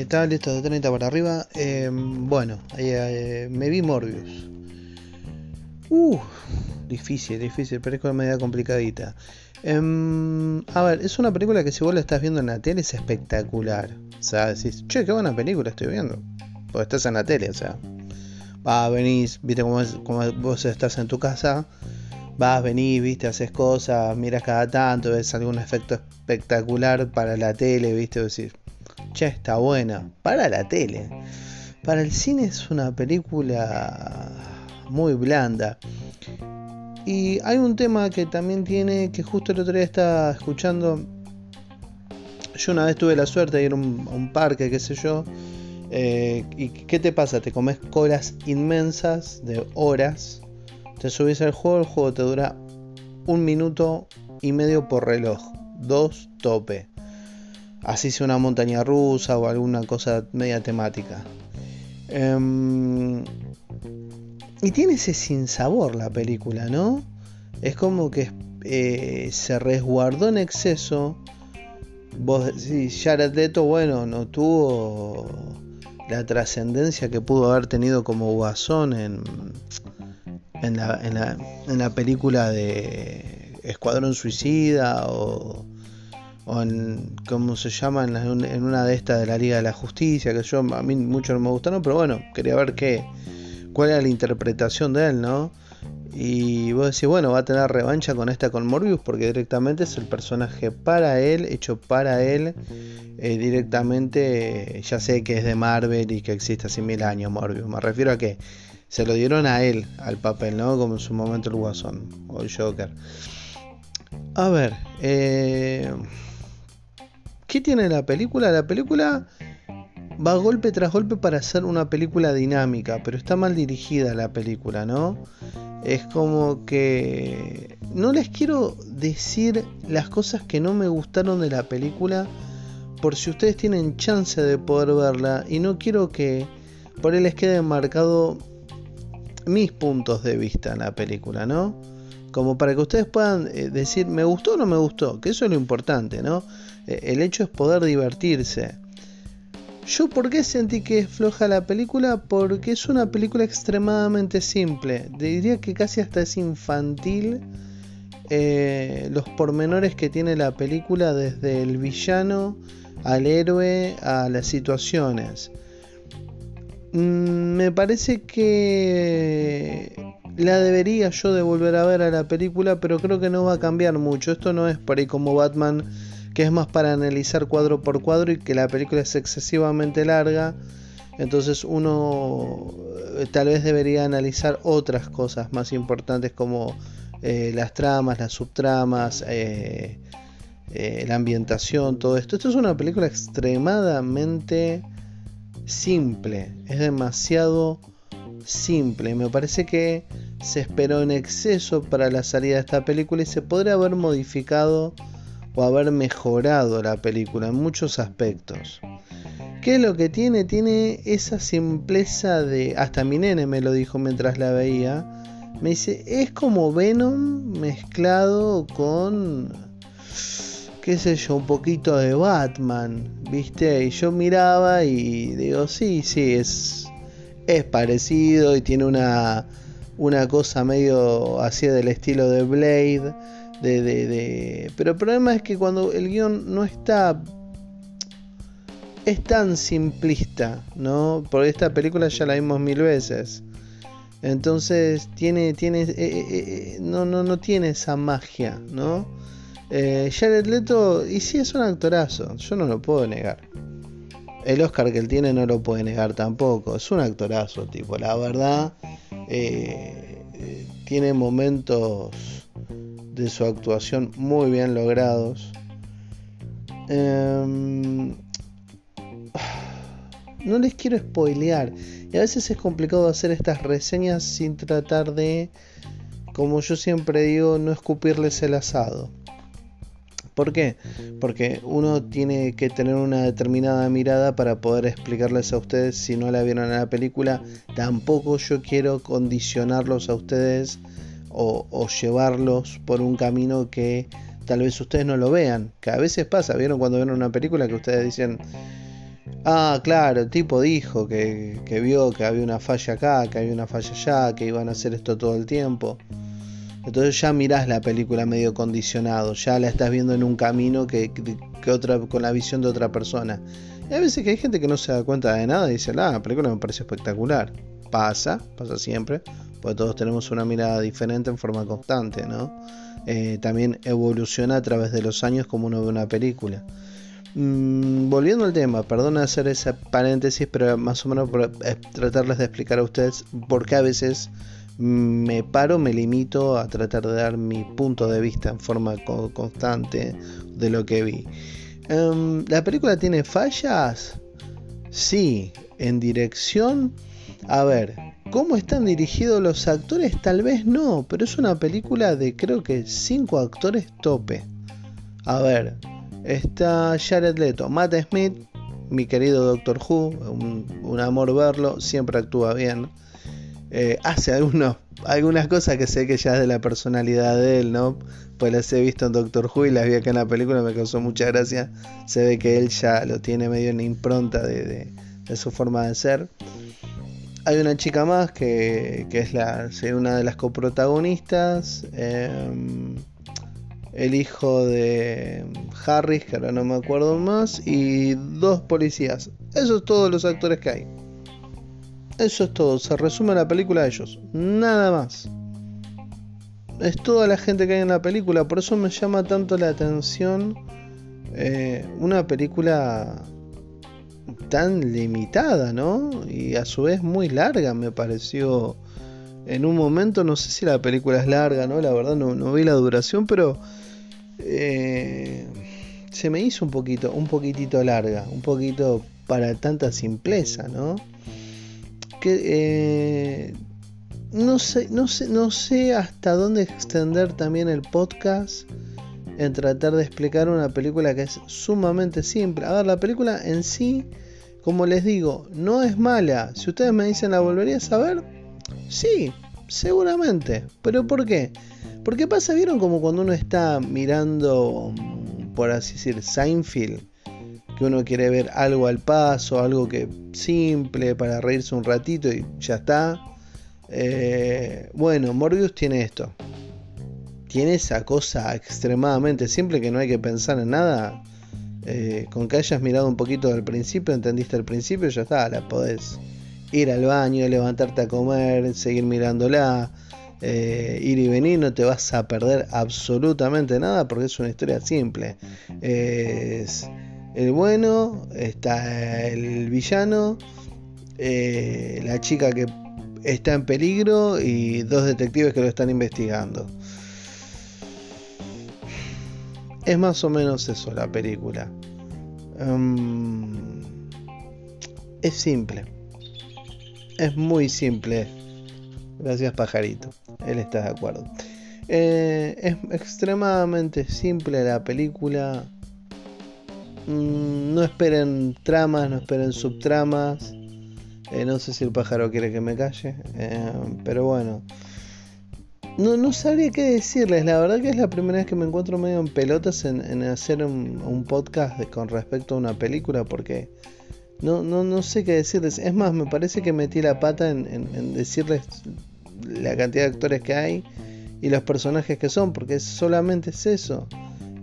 estaba listo de 30 para arriba. Em, bueno, eh, me vi Morbius. Uh, difícil, difícil, es media complicadita. Em, a ver, es una película que si vos la estás viendo en la tele es espectacular. O sea, decís, che, qué buena película estoy viendo. Pues estás en la tele, o sea. Va, venís, viste como vos estás en tu casa. Vas, venís, viste, haces cosas, miras cada tanto, ves algún efecto espectacular para la tele, viste, decís, che, está buena. Para la tele. Para el cine es una película muy blanda. Y hay un tema que también tiene, que justo el otro día estaba escuchando. Yo una vez tuve la suerte de ir a un, parque, qué sé yo. Eh, ¿Y qué te pasa? Te comes colas inmensas de horas. Te subís al juego, el juego te dura un minuto y medio por reloj. Dos tope. Así sea una montaña rusa o alguna cosa media temática. Em, y tiene ese sinsabor la película, ¿no? Es como que eh, se resguardó en exceso. Vos decís, Jared Leto, bueno, no tuvo la trascendencia que pudo haber tenido como guasón en, en, la, en, la, en la película de Escuadrón Suicida o, o en, ¿cómo se llama? En, una de estas de la Liga de la Justicia, que yo a mí mucho no me gustaron, pero bueno, quería ver qué, cuál era la interpretación de él, ¿no? Y vos decís, bueno, va a tener revancha con esta con Morbius porque directamente es el personaje para él, hecho para él. Eh, directamente, ya sé que es de Marvel y que existe hace mil años Morbius. Me refiero a que se lo dieron a él, al papel, ¿no? Como en su momento el Guasón o el Joker. A ver, eh, ¿qué tiene la película? La película va golpe tras golpe para hacer una película dinámica, pero está mal dirigida la película, ¿no? Es como que no les quiero decir las cosas que no me gustaron de la película por si ustedes tienen chance de poder verla y no quiero que por él les quede marcado mis puntos de vista en la película, ¿no? Como para que ustedes puedan eh, decir me gustó o no me gustó, que eso es lo importante, ¿no? Eh, el hecho es poder divertirse. Yo por qué sentí que es floja la película? Porque es una película extremadamente simple. Diría que casi hasta es infantil eh, los pormenores que tiene la película desde el villano al héroe a las situaciones. Mm, me parece que la debería yo de volver a ver a la película, pero creo que no va a cambiar mucho. Esto no es por ahí como Batman que es más para analizar cuadro por cuadro y que la película es excesivamente larga. Entonces uno eh, tal vez debería analizar otras cosas más importantes como eh, las tramas, las subtramas, eh, la ambientación, todo esto. Esto es una película extremadamente simple, es demasiado simple. Me parece que se esperó en exceso para la salida de esta película y se podría haber modificado o haber mejorado la película en muchos aspectos. ¿Qué es lo que tiene? Tiene esa simpleza de... Hasta mi nene me lo dijo mientras la veía. Me dice, es como Venom mezclado con... qué sé yo, un poquito de Batman, ¿viste? Y yo miraba y digo, sí, sí, es, es parecido y tiene una, una cosa medio así del estilo de Blade de, de, Pero el problema es que cuando el guion no está... Es tan simplista, ¿no? Porque esta película ya la vimos mil veces. Entonces tiene, tiene, eh, eh, eh, no, no, no tiene esa magia, ¿no? Eh, Jared Leto, y sí es un actorazo, yo no lo puedo negar. El Oscar que él tiene no lo puede negar tampoco, es un actorazo, tipo, la verdad, tiene momentos de su actuación muy bien logrados. Em, no les quiero spoilear. Y a veces es complicado hacer estas reseñas sin tratar de, como yo siempre digo, no escupirles el asado. ¿Por qué? Porque uno tiene que tener una determinada mirada para poder explicarles a ustedes si no la vieron en la película. Tampoco yo quiero condicionarlos a ustedes o, llevarlos por un camino que tal vez ustedes no lo vean. Que a veces pasa, ¿vieron cuando ven una película que ustedes dicen, Ah, claro, el tipo dijo que, que vio que había una falla acá, que había una falla allá, que iban a hacer esto todo el tiempo. Entonces ya mirás la película medio condicionado, ya la estás viendo en un camino que, otra, con la visión de otra persona. Y a veces que hay gente que no se da cuenta de nada y dice, la película me parece espectacular. Pasa, pasa siempre, porque todos tenemos una mirada diferente en forma constante, ¿no? Eh, también evoluciona a través de los años como uno ve una película. Mm, volviendo al tema, perdona hacer ese paréntesis, pero más o menos por, eh, tratarles de explicar a ustedes por qué a veces me paro, me limito a tratar de dar mi punto de vista en forma constante de lo que vi. Em, ¿La película tiene fallas? Sí. ¿En dirección? A ver, ¿cómo están dirigidos los actores? Tal vez no, pero es una película de creo que 5 actores tope. A ver, está Jared Leto, Matt Smith, mi querido Doctor Who, un amor verlo, siempre actúa bien. Eh, hace algunos, algunas cosas que sé que ya es de la personalidad de él, ¿no? Pues las he visto en Doctor Who y las vi acá en la película, me causó mucha gracia. Se ve que él ya lo tiene medio en impronta de, su forma de ser. Hay una chica más que, es la, una de las coprotagonistas. Em, el hijo de Harris, que ahora no me acuerdo más. Y dos policías. Esos son todos los actores que hay. Eso es todo, se resume la película de ellos, nada más. Es toda la gente que hay en la película, por eso me llama tanto la atención eh, una película tan limitada, ¿no? Y a su vez muy larga, me pareció. En un momento, no sé si la película es larga, ¿no? La verdad no, no vi la duración, pero eh, se me hizo un poquito, un poquitito larga, un poquito para tanta simpleza, ¿no? Que eh, no sé, no sé, no sé hasta dónde extender también el podcast en tratar de explicar una película que es sumamente simple. A ver, la película en sí, como les digo, no es mala. Si ustedes me dicen la volverías a ver, sí, seguramente. ¿Pero por qué? Porque pasa, vieron como cuando uno está mirando, por así decir, Seinfeld que uno quiere ver algo al paso, algo que simple para reírse un ratito y ya está. Eh, bueno, Morbius tiene esto. Tiene esa cosa extremadamente simple que no hay que pensar en nada. Eh, con que hayas mirado un poquito al principio, entendiste al principio, ya está, la podés ir al baño, levantarte a comer, seguir mirándola, eh, ir y venir, no te vas a perder absolutamente nada porque es una historia simple. Es el bueno, está el villano, eh, la chica que está en peligro y dos detectives que lo están investigando. Es más o menos eso la película. Em, es simple. Es muy simple. Gracias pajarito. Él está de acuerdo. Eh, es extremadamente simple la película. Mm, no esperen tramas, no esperen subtramas. Eh, no sé si el pájaro quiere que me calle. Eh, pero bueno. No, no sabría qué decirles. La verdad que es la primera vez que me encuentro medio en pelotas en, hacer un, podcast con respecto a una película. Porque no, no, no sé qué decirles. Es más, me parece que metí la pata en, en decirles la cantidad de actores que hay y los personajes que son. Porque solamente es eso.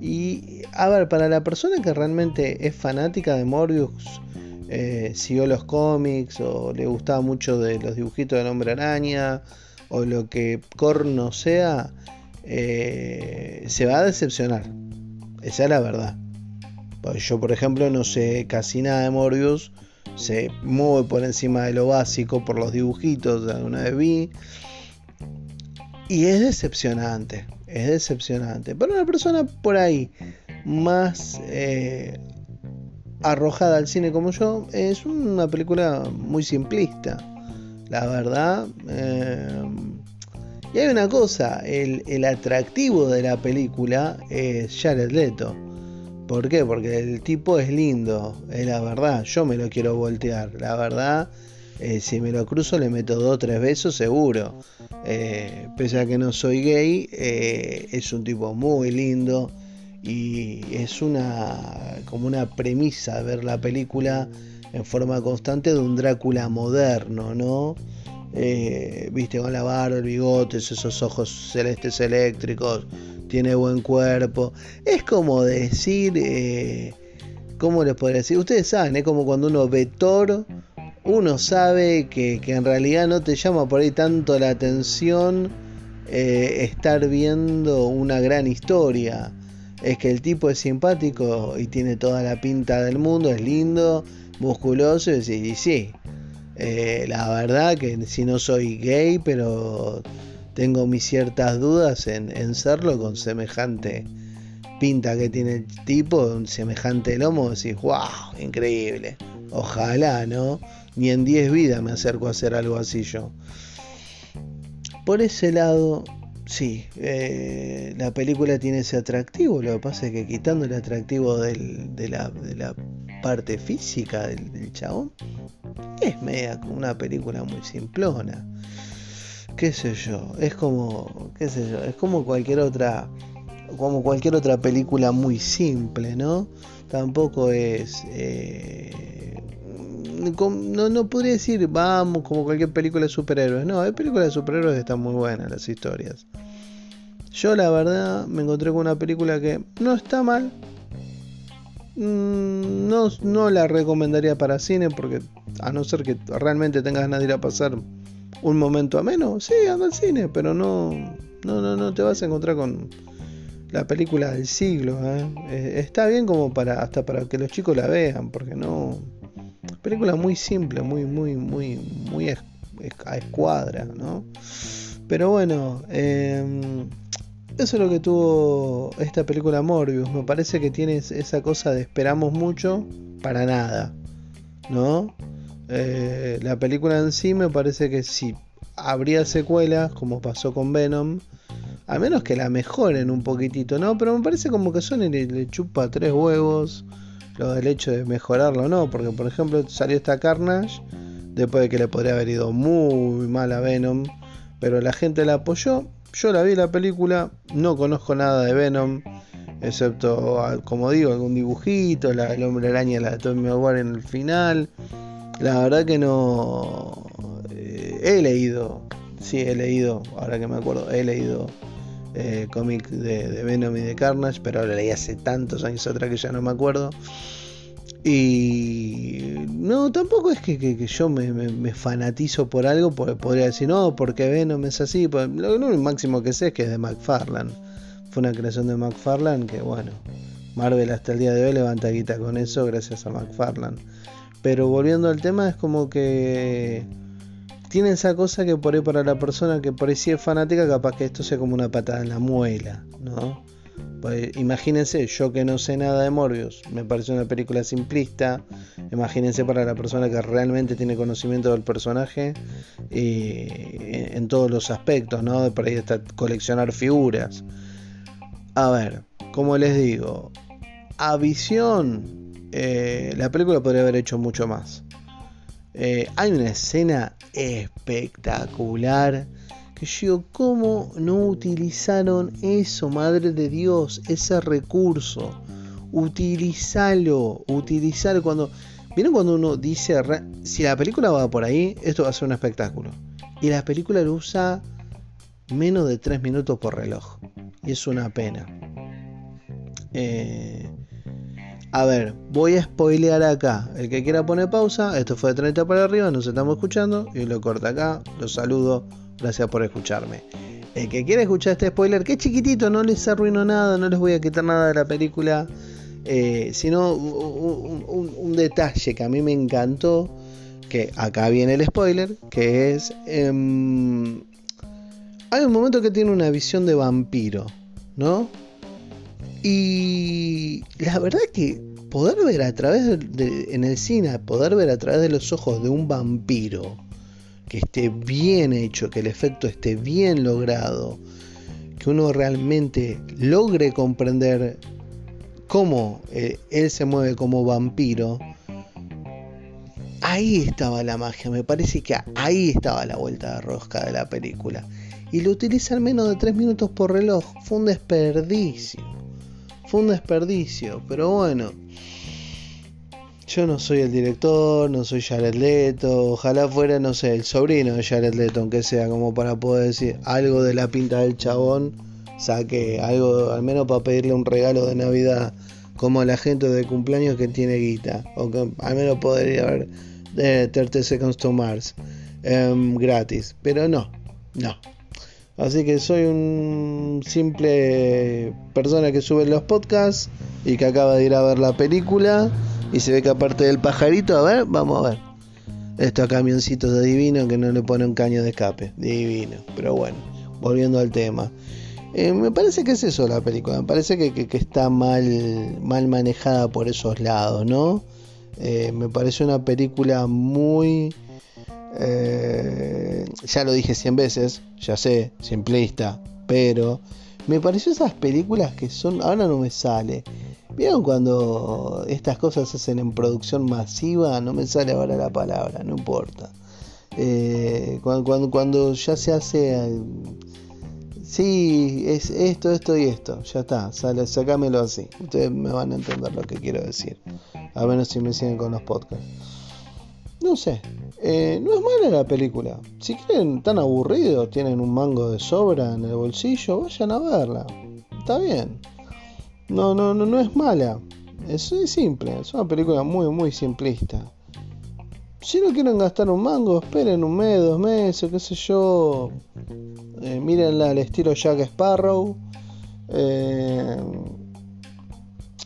Y a ver, para la persona que realmente es fanática de Morbius, eh, siguió los cómics o le gustaba mucho de los dibujitos del hombre araña o lo que corno sea, eh, se va a decepcionar. Esa es la verdad. Pues yo, por ejemplo, no sé casi nada de Morbius. Sé muy por encima de lo básico por los dibujitos alguna vez vi. Y es decepcionante es decepcionante. Pero una persona por ahí más eh, arrojada al cine como yo, es una película muy simplista, la verdad. Eh, y hay una cosa, el, el, atractivo de la película es Jared Leto. ¿Por qué? Porque el tipo es lindo, es la verdad. Yo me lo quiero voltear, la verdad. Eh, si me lo cruzo le meto dos o tres besos seguro. Eh, pese a que no soy gay, eh, es un tipo muy lindo y es una como una premisa ver la película en forma constante de un Drácula moderno, ¿no? Viste, con la barba, el bigote, esos ojos celestes eléctricos, tiene buen cuerpo. Es como decir, ¿cómo les podría decir? Ustedes saben, es como cuando uno ve Thor, uno sabe que, que en realidad no te llama por ahí tanto la atención eh, estar viendo una gran historia. Es que el tipo es simpático y tiene toda la pinta del mundo, es lindo, musculoso y, y sí. Eh, la verdad que si no soy gay, pero tengo mis ciertas dudas en, en serlo con semejante pinta que tiene el tipo, semejante lomo, decís, wow, increíble. Ojalá, ¿no? Ni en 10 vidas me acerco a hacer algo así yo. Por ese lado, sí, eh, la película tiene ese atractivo. Lo que pasa es que quitando el atractivo de, la, parte física del, chabón, es media como una película muy simplona. Qué sé yo, es como, qué sé yo, es como cualquier otra, como cualquier otra película muy simple, ¿no? Tampoco es eh, no, no podría decir, vamos, como cualquier película de superhéroes. No, hay películas de superhéroes que están muy buenas las historias. Yo la verdad me encontré con una película que no está mal. Mm, no, no la recomendaría para cine porque a no ser que realmente tengas ganas de ir a pasar un momento a menos, sí, anda al cine, pero no, no, no, no te vas a encontrar con la película del siglo. ¿eh? Eh, está bien como para hasta para que los chicos la vean, porque no, Película muy simple, muy, muy, muy, muy a escuadra, ¿no? Pero bueno, em, eso es lo que tuvo esta película Morbius. Me parece que tiene esa cosa de esperamos mucho para nada, ¿no? Eh, la película en sí me parece que si habría secuelas, como pasó con Venom, a menos que la mejoren un poquitito, ¿no? Pero me parece como que Sony le chupa tres huevos lo del hecho de mejorarlo no, porque por ejemplo salió esta Carnage después de que le podría haber ido muy mal a Venom, pero la gente la apoyó. Yo la vi la película, no conozco nada de Venom, excepto, como digo, algún dibujito, la, el hombre araña, la de Tommy Maguire en el final. La verdad que no. Eh, he leído, sí, he leído, ahora que me acuerdo, he leído eh, cómic de, Venom y de Carnage, pero lo leí hace tantos años atrás que ya no me acuerdo. Y no, tampoco es que, yo me, fanatizo por algo, podría decir, no, porque Venom es así. Pues, lo, máximo que sé es que es de McFarlane. Fue una creación de McFarlane que, bueno, Marvel hasta el día de hoy levanta guita con eso gracias a McFarlane. Pero volviendo al tema, es como que tiene esa cosa que por ahí para la persona que es fanática, capaz que esto sea como una patada en la muela, ¿no? Imagínense, yo que no sé nada de Morbius, me parece una película simplista. Imagínense para la persona que realmente tiene conocimiento del personaje y en todos los aspectos, ¿no? Por ahí está coleccionar figuras. A ver, como les digo, a visión, eh, la película podría haber hecho mucho más. Eh, hay una escena espectacular que yo ¿cómo no utilizaron eso, madre de Dios, ese recurso? Utilizalo, utilizalo cuando... ¿Vieron cuando uno dice, si la película va por ahí, esto va a ser un espectáculo? Y la película lo usa menos de 3 minutos por reloj. Y es una pena. Eh, a ver, voy a spoilear acá. El que quiera poner pausa, esto fue de 30 para arriba, nos estamos escuchando y lo corta acá. Los saludo, gracias por escucharme. El que quiera escuchar este spoiler, que es chiquitito, no les arruino nada, no les voy a quitar nada de la película, eh, sino un, detalle que a mí me encantó, que acá viene el spoiler, que es... Em, hay un momento que tiene una visión de vampiro, ¿no? Y la verdad que poder ver a través de, en el cine, poder ver a través de los ojos de un vampiro, que esté bien hecho, que el efecto esté bien logrado, que uno realmente logre comprender cómo eh, él se mueve como vampiro, ahí estaba la magia, me parece que ahí estaba la vuelta de rosca de la película. Y lo utilizan menos de 3 minutos por reloj, fue un desperdicio fue un desperdicio, pero bueno. Yo no soy el director, no soy Jared Leto, ojalá fuera, no sé, el sobrino de Jared Leto, aunque sea como para poder decir algo de la pinta del chabón, saque algo, al menos para pedirle un regalo de Navidad, como la gente de cumpleaños que tiene guita, o que al menos podría haber de 30 Seconds to Mars em, gratis, pero no, no. Así que soy un simple persona que sube los podcasts y que acaba de ir a ver la película y se ve que aparte del pajarito, a ver, vamos a ver. Estos camioncitos de divino que no le pone un caño de escape. Divino. Pero bueno, volviendo al tema. Eh, me parece que es eso la película. Me parece que, está mal, mal manejada por esos lados, ¿no? Eh, me parece una película muy... Eh, ya lo dije 100 veces, ya sé, simplista, pero me pareció esas películas que son, ahora no me sale, ¿Vieron cuando estas cosas se hacen en producción masiva? No me sale ahora la palabra, no importa. Eh, cuando, cuando, ya se hace... Sí, es esto, esto y esto. Ya está, sale, sacámelo así. Ustedes me van a entender lo que quiero decir. A menos si me siguen con los podcasts. No sé, eh, no es mala la película. Si quieren, tan aburridos, tienen un mango de sobra en el bolsillo, vayan a verla. Está bien. No, no, no, no es mala. Es, simple, es una película muy, muy simplista. Si no quieren gastar un mango, esperen un mes, dos meses, qué sé yo. Eh, mírenla al estilo Jack Sparrow. Eh,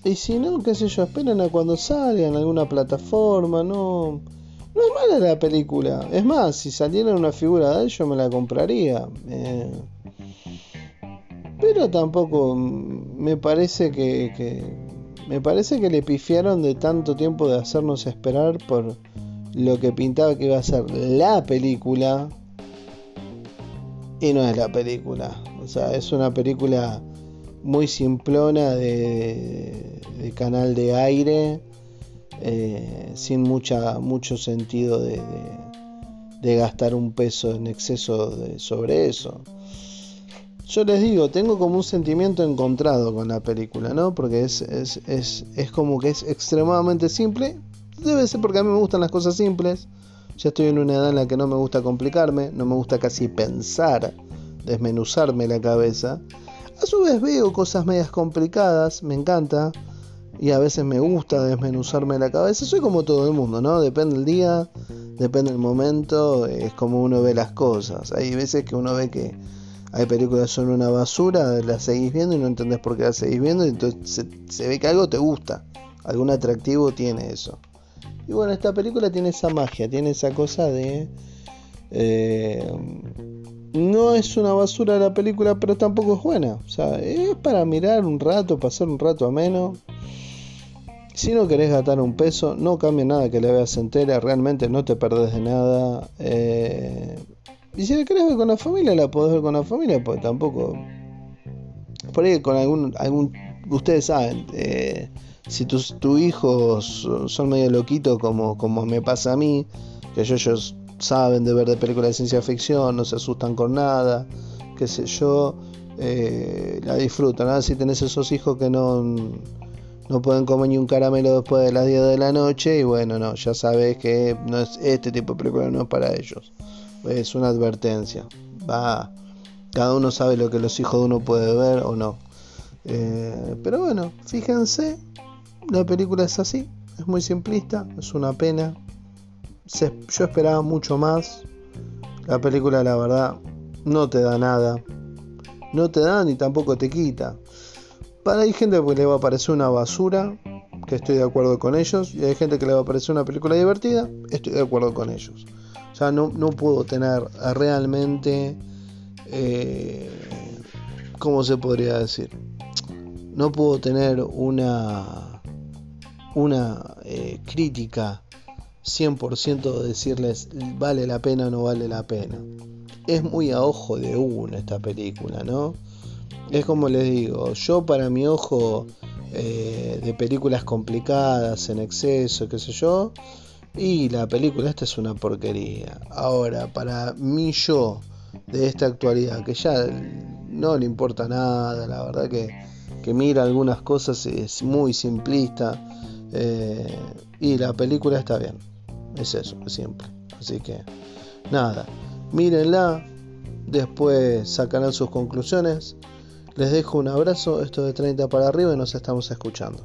y si no, qué sé yo, esperen a cuando salga en alguna plataforma, no. No es mala la película. Es más, si saliera una figura de él, yo me la compraría. Eh, pero tampoco me parece que, me parece que le pifiaron de tanto tiempo de hacernos esperar por lo que pintaba que iba a ser la película y no es la película. O sea, es una película muy simplona de, canal de aire, eh, sin mucha, mucho sentido de, gastar un peso en exceso sobre eso yo les digo, tengo como un sentimiento encontrado con la película, ¿no? Porque es, es, es, es, como que es extremadamente simple. Debe ser porque a mí me gustan las cosas simples. Ya estoy en una edad en la que no me gusta complicarme, no me gusta casi pensar, desmenuzarme la cabeza. A su vez veo cosas medias complicadas, me encanta. Y a veces me gusta desmenuzarme la cabeza. Soy como todo el mundo, ¿no? Depende del día, depende del momento, es como uno ve las cosas. Hay veces que uno ve que hay películas que son una basura, las seguís viendo y no entendés por qué las seguís viendo, y entonces se, ve que algo te gusta, algún atractivo tiene eso. Y bueno, esta película tiene esa magia, tiene esa cosa de... Eh, no es una basura la película, pero tampoco es buena. O sea, es para mirar un rato, pasar un rato ameno. Si no querés gastar un peso, no cambia nada que la veas entera, realmente no te perdés de nada. Eh, y si la querés ver con la familia, la podés ver con la familia, pues tampoco. Por ahí con algún. algún ustedes saben, eh, si tus tu hijos son medio loquitos, como, como me pasa a mí, que ellos saben de ver de películas de ciencia ficción, no se asustan con nada, qué sé yo, eh, la disfrutan. Si tenés esos hijos que no, no pueden comer ni un caramelo después de las 10 de la noche, y bueno, no, ya sabes que no es, este tipo de película no es para ellos es una advertencia. Va, cada uno sabe lo que los hijos de uno puede ver o no. Eh, pero bueno, fíjense, la película es así, es muy simplista, es una pena. yo esperaba mucho más. La película, la verdad, no te da nada. No te da ni tampoco te quita. Para hay gente que le va a parecer una basura, que estoy de acuerdo con ellos, y hay gente que le va a parecer una película divertida, estoy de acuerdo con ellos sea, no, puedo tener realmente, eh, ¿cómo se podría decir? No puedo tener una, una eh, crítica 100% de decirles vale la pena o no vale la pena. Es muy a ojo de uno esta película, ¿no? Es como les digo, yo para mi ojo eh, de películas complicadas, en exceso, qué sé yo, y la película esta es una porquería. Ahora, para mí yo de esta actualidad, que ya no le importa nada, la verdad que, que mira algunas cosas es muy simplista. Eh, y la película está bien. Es eso, es simple. Así que, nada, mírenla, después sacarán sus conclusiones. Les dejo un abrazo, esto de 30 para arriba y nos estamos escuchando.